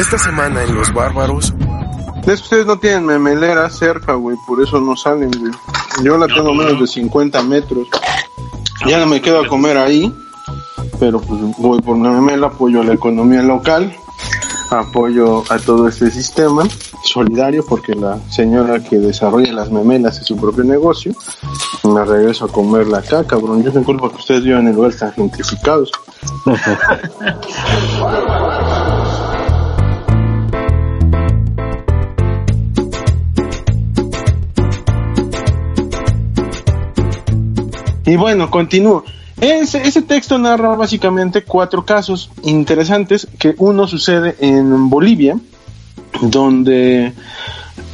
Esta semana en Los Bárbaros. Es que ustedes no tienen memelera cerca, güey, por eso no salen, güey. Yo la tengo menos de 50 metros. Ya no me quedo a comer ahí, pero pues voy por una memela, apoyo a la economía local, apoyo a todo este sistema solidario, porque la señora que desarrolla las memelas es su propio negocio. Me regreso a comerla acá, cabrón. Yo tengo culpa que ustedes vivan en lugares tan gentrificados. Y bueno, continúo. Ese, ese texto narra básicamente cuatro casos interesantes que uno sucede en Bolivia, donde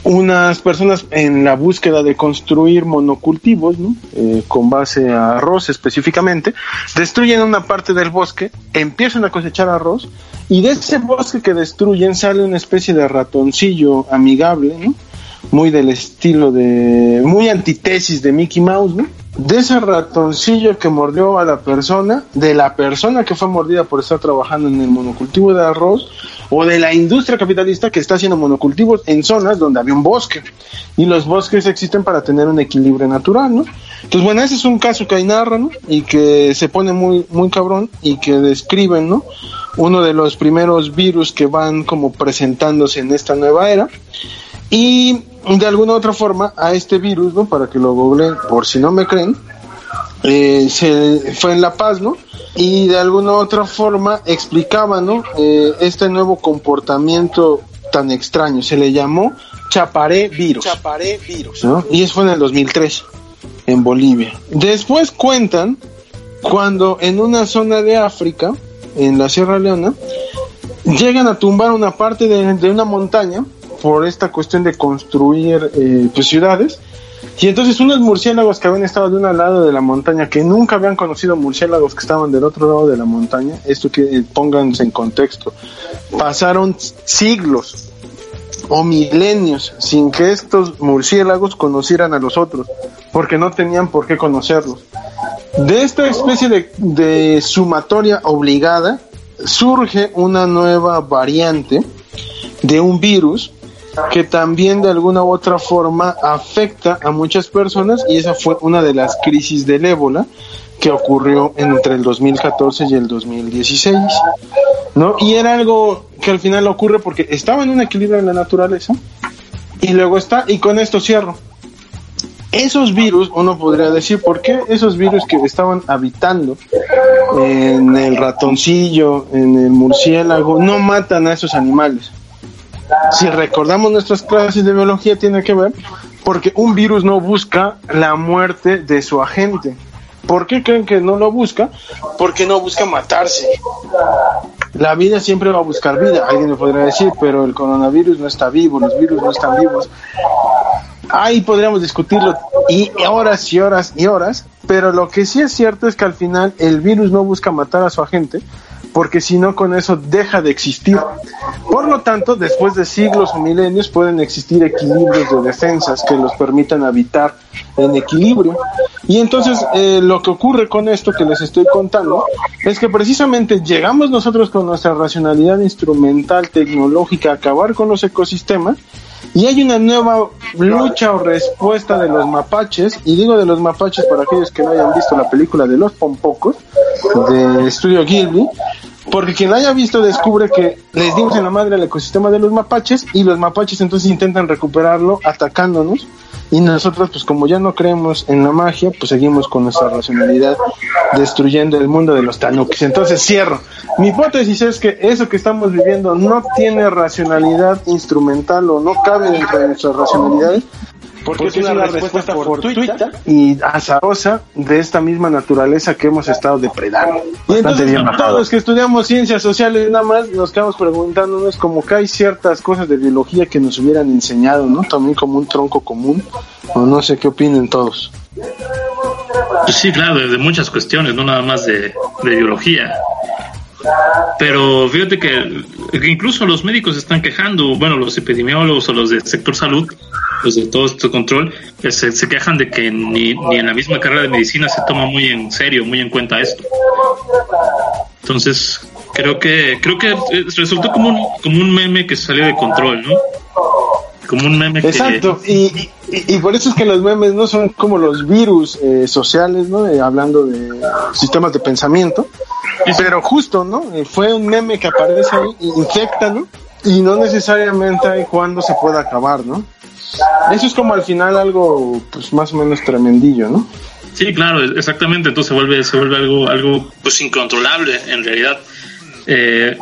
unas personas en la búsqueda de construir monocultivos, ¿no? Eh, con base a arroz específicamente, destruyen una parte del bosque, empiezan a cosechar arroz y de ese bosque que destruyen sale una especie de ratoncillo amigable, ¿no? muy del estilo de, muy antítesis de Mickey Mouse, ¿no? De ese ratoncillo que mordió a la persona, de la persona que fue mordida por estar trabajando en el monocultivo de arroz, o de la industria capitalista que está haciendo monocultivos en zonas donde había un bosque. Y los bosques existen para tener un equilibrio natural, ¿no? Entonces, bueno, ese es un caso que ahí narran, ¿no? Y que se pone muy, muy cabrón y que describen, ¿no? Uno de los primeros virus que van como presentándose en esta nueva era. Y de alguna otra forma a este virus, ¿no? Para que lo googleen, por si no me creen, eh, se fue en La Paz, ¿no? Y de alguna otra forma explicaba, ¿no? Eh, este nuevo comportamiento tan extraño, se le llamó chaparé virus. Chaparé virus. ¿no? Y eso fue en el 2003, en Bolivia. Después cuentan cuando en una zona de África, en la Sierra Leona, llegan a tumbar una parte de, de una montaña por esta cuestión de construir eh, pues, ciudades. Y entonces unos murciélagos que habían estado de un lado de la montaña, que nunca habían conocido murciélagos que estaban del otro lado de la montaña, esto que eh, pónganse en contexto, pasaron siglos o milenios sin que estos murciélagos conocieran a los otros, porque no tenían por qué conocerlos. De esta especie de, de sumatoria obligada surge una nueva variante de un virus que también de alguna u otra forma afecta a muchas personas y esa fue una de las crisis del ébola que ocurrió entre el 2014 y el 2016, ¿no? Y era algo que al final ocurre porque estaba en un equilibrio en la naturaleza y luego está, y con esto cierro. Esos virus, uno podría decir, ¿por qué esos virus que estaban habitando en el ratoncillo, en el murciélago, no matan a esos animales? Si recordamos nuestras clases de biología, tiene que ver porque un virus no busca la muerte de su agente. ¿Por qué creen que no lo busca? Porque no busca matarse. La vida siempre va a buscar vida, alguien me podría decir, pero el coronavirus no está vivo, los virus no están vivos. Ahí podríamos discutirlo y horas y horas y horas, pero lo que sí es cierto es que al final el virus no busca matar a su agente, porque si no con eso deja de existir. Por lo tanto, después de siglos o milenios pueden existir equilibrios de defensas que los permitan habitar en equilibrio. Y entonces eh, lo que ocurre con esto que les estoy contando es que precisamente llegamos nosotros con nuestra racionalidad instrumental, tecnológica, a acabar con los ecosistemas y hay una nueva lucha o respuesta de los mapaches, y digo de los mapaches para aquellos que no hayan visto la película de los pompocos de Estudio Gilby, porque quien la haya visto descubre que les dimos en la madre al ecosistema de los mapaches y los mapaches entonces intentan recuperarlo atacándonos y nosotros pues como ya no creemos en la magia pues seguimos con nuestra racionalidad destruyendo el mundo de los tanukis. Entonces cierro. Mi hipótesis es que eso que estamos viviendo no tiene racionalidad instrumental o no cabe dentro de nuestras racionalidades porque, es una, respuesta, fortuita y azarosa de esta misma naturaleza que hemos estado depredando. Y entonces todos los que estudiamos ciencias sociales nada más nos quedamos preguntándonos como que hay ciertas cosas de biología que nos hubieran enseñado, ¿no? También como un tronco común, o no sé qué opinen todos. Pues sí, claro, de, muchas cuestiones, no nada más de, biología. Pero fíjate que, incluso los médicos están quejando, bueno, los epidemiólogos o los del sector salud, los de todo este control, se, se quejan de que ni, ni, en la misma carrera de medicina se toma muy en serio, muy en cuenta esto. Entonces, creo que creo que resultó como un, como un meme que salió de control, ¿no? Como un meme Exacto, y, y, por eso es que los memes no son como los virus eh, sociales, ¿no? Eh, hablando de sistemas de pensamiento. Pero justo, ¿no? Eh, fue un meme que aparece ahí, infecta, ¿no? Y no necesariamente hay cuándo se puede acabar, ¿no? Eso es como al final algo, pues más o menos tremendillo, ¿no? Sí, claro, exactamente. Entonces se vuelve, se vuelve algo, algo, pues incontrolable en realidad. Eh,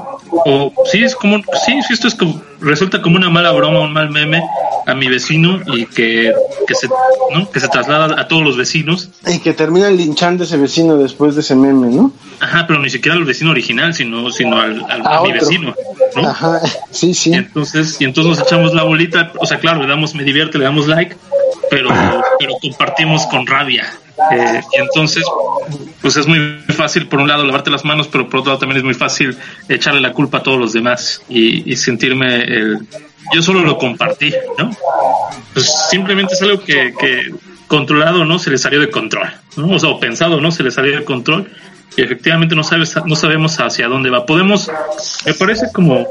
o sí es como sí esto es como, resulta como una mala broma un mal meme a mi vecino y que, que se ¿no? que se traslada a todos los vecinos y que termina linchando ese vecino después de ese meme no ajá pero ni siquiera al vecino original sino sino al, a, mi vecino ¿no? ajá sí sí y entonces y entonces nos echamos la bolita o sea claro le damos me divierte le damos like pero pero compartimos con rabia eh, y entonces, pues es muy fácil, por un lado, lavarte las manos, pero por otro lado también es muy fácil echarle la culpa a todos los demás y, sentirme el... Yo solo lo compartí, ¿no? Pues simplemente es algo que, que controlado, ¿no? Se le salió de control, ¿no? O sea, o pensado, ¿no? Se le salió de control y efectivamente no sabes no sabemos hacia dónde va podemos me parece como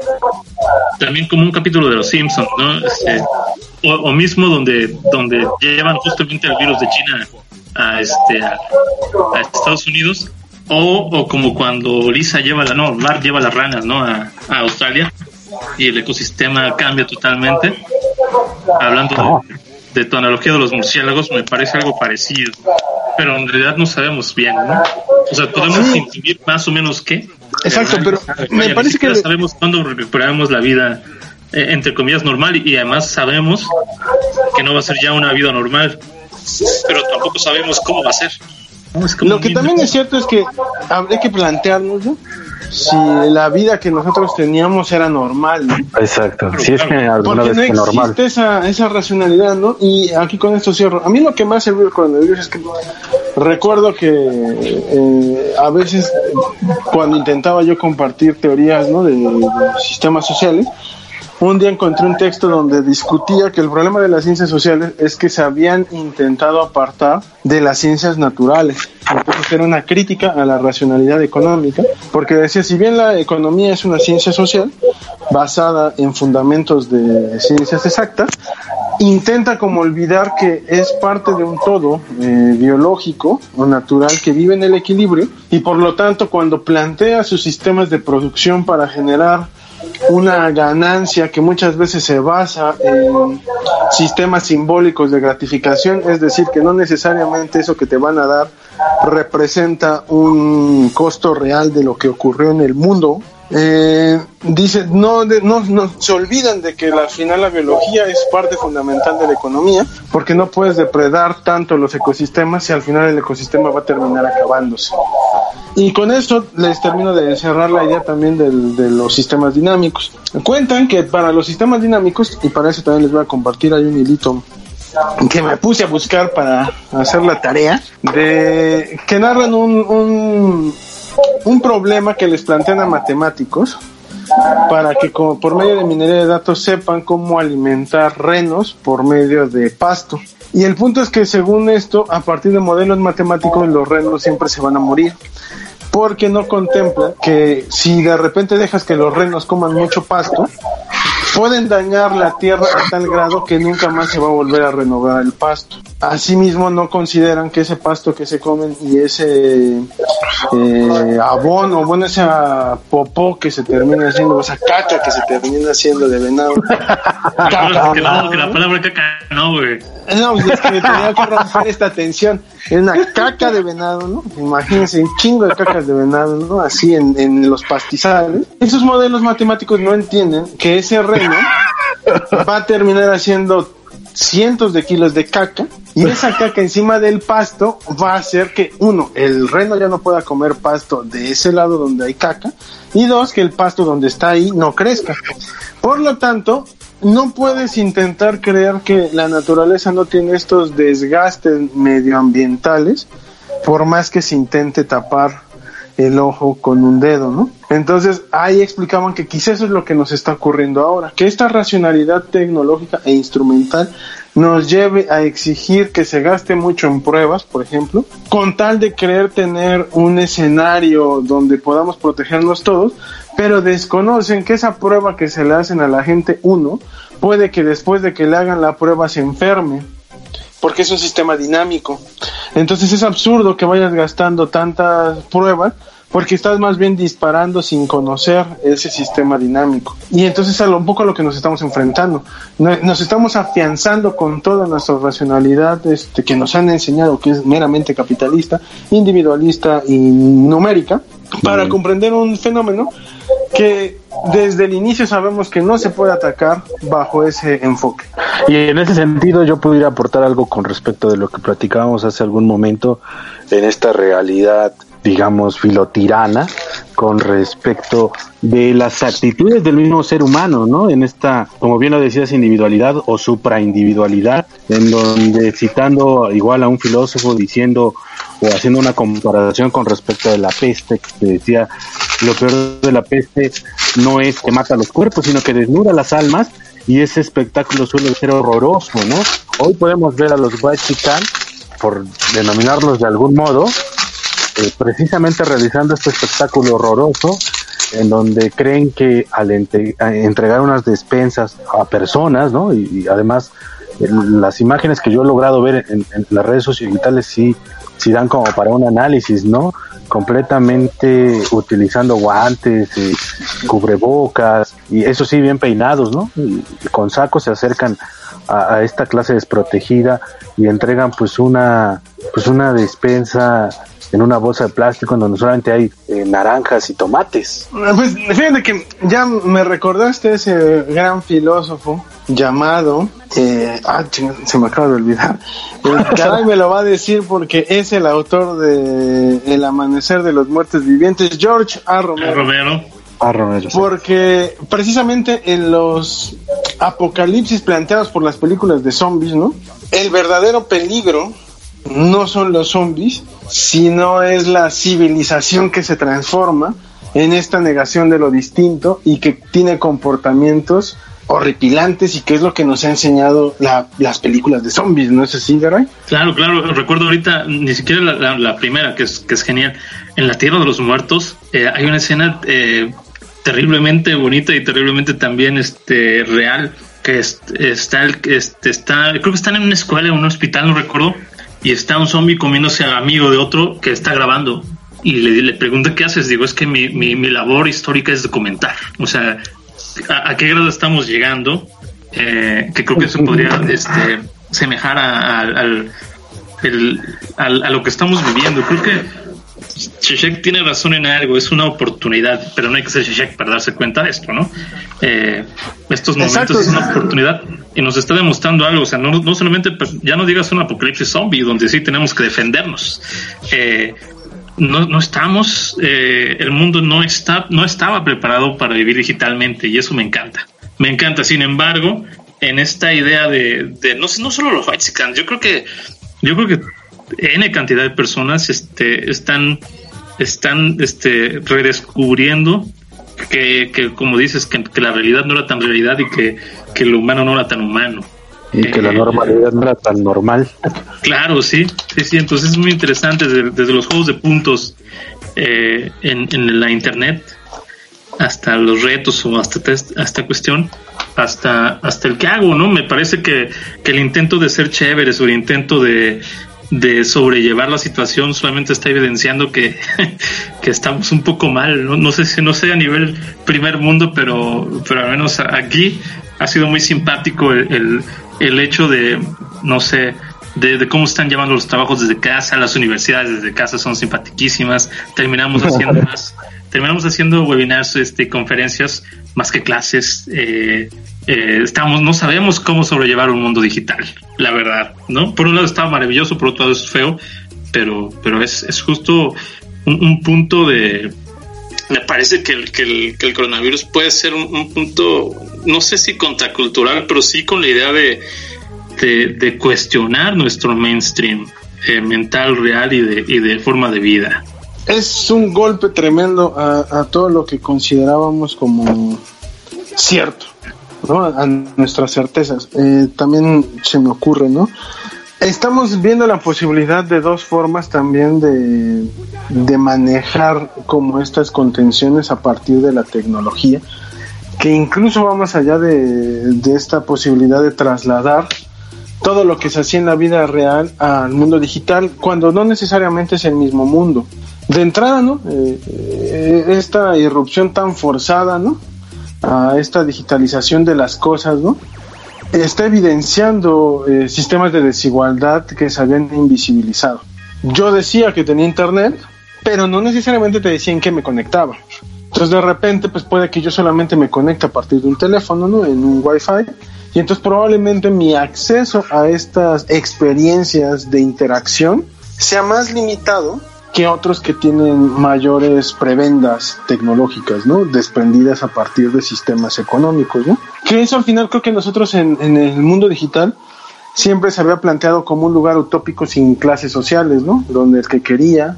también como un capítulo de los Simpsons no este, o, o, mismo donde donde llevan justamente el virus de China a este a, Estados Unidos o, o, como cuando Lisa lleva la no Bart lleva las ranas no a, Australia y el ecosistema cambia totalmente. Hablando de, tu analogía de los murciélagos me parece algo parecido pero en realidad no sabemos bien no o sea podemos sí. más o menos qué exacto pero, me parece que sabemos cuándo recuperamos la vida eh, entre comillas normal y además sabemos que no va a ser ya una vida normal pero tampoco sabemos cómo va a ser. Lo que también es cierto es que habría que plantearnos si la vida que nosotros teníamos era normal. Exacto, si es que alguna Porque vez no normal. Esa, esa racionalidad, ¿no? Y aquí con esto cierro. A mí lo que más se ve con el es que recuerdo que eh, a veces cuando intentaba yo compartir teorías ¿no? de, de sistemas sociales, un día encontré un texto donde discutía que el problema de las ciencias sociales es que se habían intentado apartar de las ciencias naturales. Entonces era una crítica a la racionalidad económica, porque decía, si bien la economía es una ciencia social basada en fundamentos de ciencias exactas, intenta como olvidar que es parte de un todo eh, biológico o natural que vive en el equilibrio y por lo tanto cuando plantea sus sistemas de producción para generar una ganancia que muchas veces se basa en sistemas simbólicos de gratificación, es decir, que no necesariamente eso que te van a dar representa un costo real de lo que ocurrió en el mundo. Eh, dice, no, no, no, se olvidan de que al final la biología es parte fundamental de la economía, porque no puedes depredar tanto los ecosistemas y al final el ecosistema va a terminar acabándose. Y con esto les termino de cerrar la idea también del, de los sistemas dinámicos. Cuentan que para los sistemas dinámicos, y para eso también les voy a compartir ahí un hilito que me puse a buscar para hacer la tarea, de que narran un, un, problema que les plantean a matemáticos para que por medio de minería de datos sepan cómo alimentar renos por medio de pasto. Y el punto es que según esto, a partir de modelos matemáticos, los renos siempre se van a morir porque no contempla que si de repente dejas que los renos coman mucho pasto, pueden dañar la tierra a tal grado que nunca más se va a volver a renovar el pasto. Asimismo, no consideran que ese pasto que se comen y ese eh, abono, bueno, ese popó que se termina haciendo, esa caca que se termina haciendo de venado. caca, que, no, que la palabra caca no, güey. No, es que tenía que romper esta tensión. Es una caca de venado, ¿no? Imagínense, un chingo de cacas de venado, ¿no? Así en, en los pastizales. Esos modelos matemáticos no entienden que ese reno va a terminar haciendo cientos de kilos de caca y esa caca encima del pasto va a hacer que uno, el reno ya no pueda comer pasto de ese lado donde hay caca y dos, que el pasto donde está ahí no crezca. Por lo tanto, no puedes intentar creer que la naturaleza no tiene estos desgastes medioambientales por más que se intente tapar el ojo con un dedo, ¿no? Entonces ahí explicaban que quizás eso es lo que nos está ocurriendo ahora, que esta racionalidad tecnológica e instrumental nos lleve a exigir que se gaste mucho en pruebas, por ejemplo, con tal de creer tener un escenario donde podamos protegernos todos, pero desconocen que esa prueba que se le hacen a la gente uno puede que después de que le hagan la prueba se enferme porque es un sistema dinámico. Entonces es absurdo que vayas gastando tantas pruebas porque estás más bien disparando sin conocer ese sistema dinámico. Y entonces es un poco a lo que nos estamos enfrentando. Nos estamos afianzando con toda nuestra racionalidad este, que nos han enseñado que es meramente capitalista, individualista y numérica, para comprender un fenómeno que desde el inicio sabemos que no se puede atacar bajo ese enfoque. Y en ese sentido yo pudiera aportar algo con respecto de lo que platicábamos hace algún momento en esta realidad, digamos, filotirana con respecto de las actitudes del mismo ser humano, ¿no? En esta, como bien lo decías, individualidad o supraindividualidad, en donde citando igual a un filósofo diciendo o haciendo una comparación con respecto de la peste, que decía, lo peor de la peste no es que mata los cuerpos, sino que desnuda las almas y ese espectáculo suele ser horroroso, ¿no? Hoy podemos ver a los White por denominarlos de algún modo, eh, precisamente realizando este espectáculo horroroso en donde creen que al entregar unas despensas a personas, ¿no? Y, además las imágenes que yo he logrado ver en, las redes sociales sí, sí dan como para un análisis, ¿no? completamente utilizando guantes, y cubrebocas y eso sí bien peinados, ¿no? Y con sacos se acercan a, a, esta clase desprotegida y entregan pues una pues una despensa en una bolsa de plástico en donde solamente hay eh, naranjas y tomates. Pues fíjate que ya me recordaste ese gran filósofo llamado, eh, ah, se me acaba de olvidar, caray me lo va a decir porque es el autor de El amanecer de los muertos vivientes, George A. Romero. A. Romero. Porque precisamente en los apocalipsis planteados por las películas de zombies, ¿no? El verdadero peligro no son los zombies, sino es la civilización que se transforma en esta negación de lo distinto y que tiene comportamientos horripilantes y que es lo que nos ha enseñado las películas de zombies, ¿no es así, Garay? Claro, claro, recuerdo ahorita, ni siquiera la, primera, que es, que es genial, en la Tierra de los Muertos eh, hay una escena eh, terriblemente bonita y terriblemente también este real, que está, este, está, creo que están en una escuela, en un hospital, no recuerdo, y está un zombie comiéndose a amigo de otro que está grabando. Y le, le pregunta qué haces. Digo, es que mi, mi, labor histórica es documentar. O sea, ¿a, qué grado estamos llegando? Eh, que creo que eso podría este, semejar a, al, a lo que estamos viviendo. Creo que Sheshek tiene razón en algo, es una oportunidad, pero no hay que ser Sheshek para darse cuenta de esto, ¿no? Eh, estos momentos es una oportunidad y nos está demostrando algo, o sea, no, no solamente, pues, ya no digas un apocalipsis zombie, donde sí tenemos que defendernos. Eh, no, no estamos, eh, el mundo no está, no estaba preparado para vivir digitalmente y eso me encanta. Me encanta, sin embargo, en esta idea de, de no, no solo los white yo creo que, yo creo que N cantidad de personas este, están, están este, redescubriendo que, que, como dices, que, la realidad no era tan realidad y que, que lo humano no era tan humano. Y que la eh, normalidad no era tan normal. Claro, sí, sí, sí. Entonces es muy interesante desde, los juegos de puntos eh, en, en, la internet hasta los retos o hasta esta cuestión, hasta, hasta el que hago, ¿no? Me parece que, que el intento de ser chéveres o el intento de, de sobrellevar la situación solamente está evidenciando que, que estamos un poco mal. ¿no? no sé si no sé a nivel primer mundo, pero, pero al menos aquí ha sido muy simpático el, el, hecho de, no sé, de, de, cómo están llevando los trabajos desde casa, las universidades desde casa son simpaticísimas, terminamos haciendo más terminamos haciendo webinars, este, conferencias más que clases. Eh, eh, estamos, no sabemos cómo sobrellevar un mundo digital, la verdad, ¿no? Por un lado está maravilloso, por otro lado es feo, pero, pero es, es justo un, punto de, me parece que el, que el, que el coronavirus puede ser un, punto, no sé si contracultural, pero sí con la idea de, de, cuestionar nuestro mainstream eh, mental real y de, y de forma de vida. Es un golpe tremendo a, a todo lo que considerábamos como cierto, ¿no? a nuestras certezas. Eh, también se me ocurre, ¿no? Estamos viendo la posibilidad de dos formas también de, de manejar como estas contenciones a partir de la tecnología, que incluso va más allá de, de esta posibilidad de trasladar todo lo que se hacía en la vida real al mundo digital, cuando no necesariamente es el mismo mundo. De entrada, ¿no? Eh, eh, esta irrupción tan forzada, ¿no? A esta digitalización de las cosas, ¿no? está evidenciando eh, sistemas de desigualdad que se habían invisibilizado. Yo decía que tenía internet, pero no necesariamente te decían que me conectaba. Entonces de repente pues puede que yo solamente me conecte a partir de un teléfono, ¿no? En un wifi. Y entonces probablemente mi acceso a estas experiencias de interacción sea más limitado que otros que tienen mayores prebendas tecnológicas, ¿no? Desprendidas a partir de sistemas económicos, ¿no? Que eso al final creo que nosotros en, en el mundo digital siempre se había planteado como un lugar utópico sin clases sociales, ¿no? Donde el que quería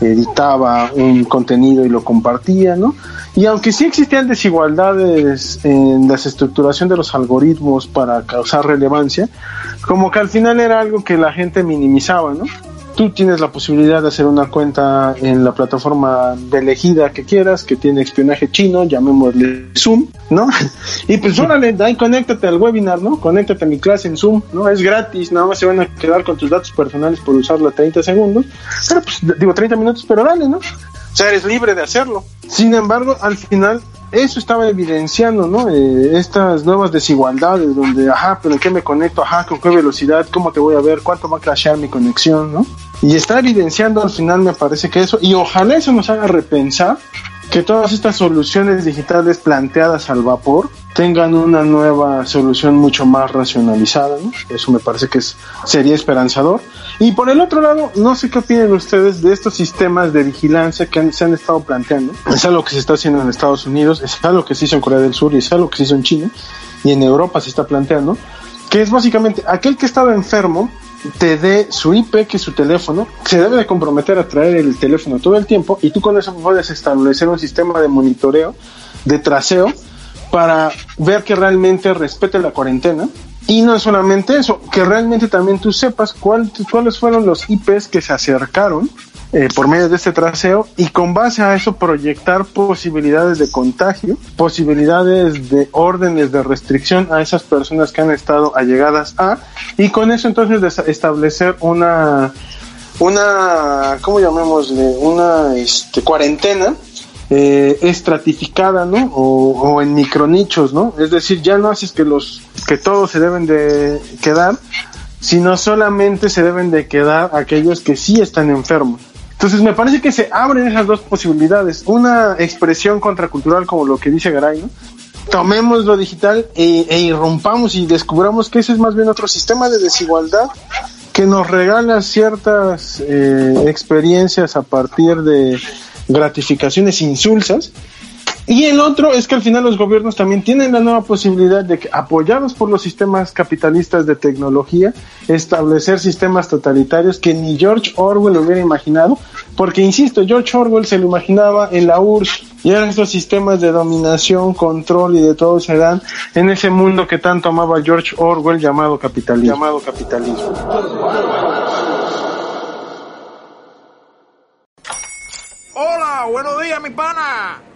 editaba un contenido y lo compartía, ¿no? Y aunque sí existían desigualdades en la estructuración de los algoritmos para causar relevancia, como que al final era algo que la gente minimizaba, ¿no? Tú tienes la posibilidad de hacer una cuenta en la plataforma de elegida que quieras, que tiene espionaje chino, llamémosle Zoom, ¿no? Y pues órale, ahí conéctate al webinar, ¿no? Conéctate a mi clase en Zoom, ¿no? Es gratis, nada más se van a quedar con tus datos personales por usarlo 30 segundos, pero pues digo 30 minutos, pero dale, ¿no? O sea, eres libre de hacerlo. Sin embargo, al final eso estaba evidenciando, ¿no? Eh, estas nuevas desigualdades donde, ajá, pero ¿en qué me conecto? Ajá, ¿con qué velocidad? ¿Cómo te voy a ver? ¿Cuánto va a crashear mi conexión? ¿no? Y está evidenciando al final, me parece que eso, y ojalá eso nos haga repensar que todas estas soluciones digitales planteadas al vapor tengan una nueva solución mucho más racionalizada. Eso me parece que es, sería esperanzador. Y por el otro lado, no sé qué opinan ustedes de estos sistemas de vigilancia que se han estado planteando. Es algo que se está haciendo en Estados Unidos, es algo que se hizo en Corea del Sur y es algo que se hizo en China y en Europa se está planteando, que es básicamente aquel que estaba enfermo te dé su IP, que es su teléfono, se debe de comprometer a traer el teléfono todo el tiempo y tú con eso puedes establecer un sistema de monitoreo, de traseo, para ver que realmente respete la cuarentena. Y no solamente eso, que realmente también tú sepas cuáles fueron los IPs que se acercaron eh, por medio de este traseo y con base a eso proyectar posibilidades de contagio, posibilidades de órdenes de restricción a esas personas que han estado allegadas a y con eso entonces establecer una una ¿cómo llamémosle? una este, cuarentena eh, estratificada, ¿no? O, o, en micronichos, ¿no? Es decir, ya no haces que los que todos se deben de quedar, sino solamente se deben de quedar aquellos que sí están enfermos. Entonces me parece que se abren esas dos posibilidades. Una expresión contracultural como lo que dice Garay, ¿no? Tomemos lo digital e, e irrumpamos y descubramos que ese es más bien otro sistema de desigualdad que nos regala ciertas eh, experiencias a partir de gratificaciones insulsas. Y el otro es que al final los gobiernos también tienen la nueva posibilidad de que, apoyados por los sistemas capitalistas de tecnología, establecer sistemas totalitarios que ni George Orwell hubiera imaginado, porque insisto, George Orwell se lo imaginaba en la URSS y eran estos sistemas de dominación, control y de todo se dan en ese mundo que tanto amaba George Orwell llamado capitalismo. Llamado capitalismo. Hola, buenos días, mi pana.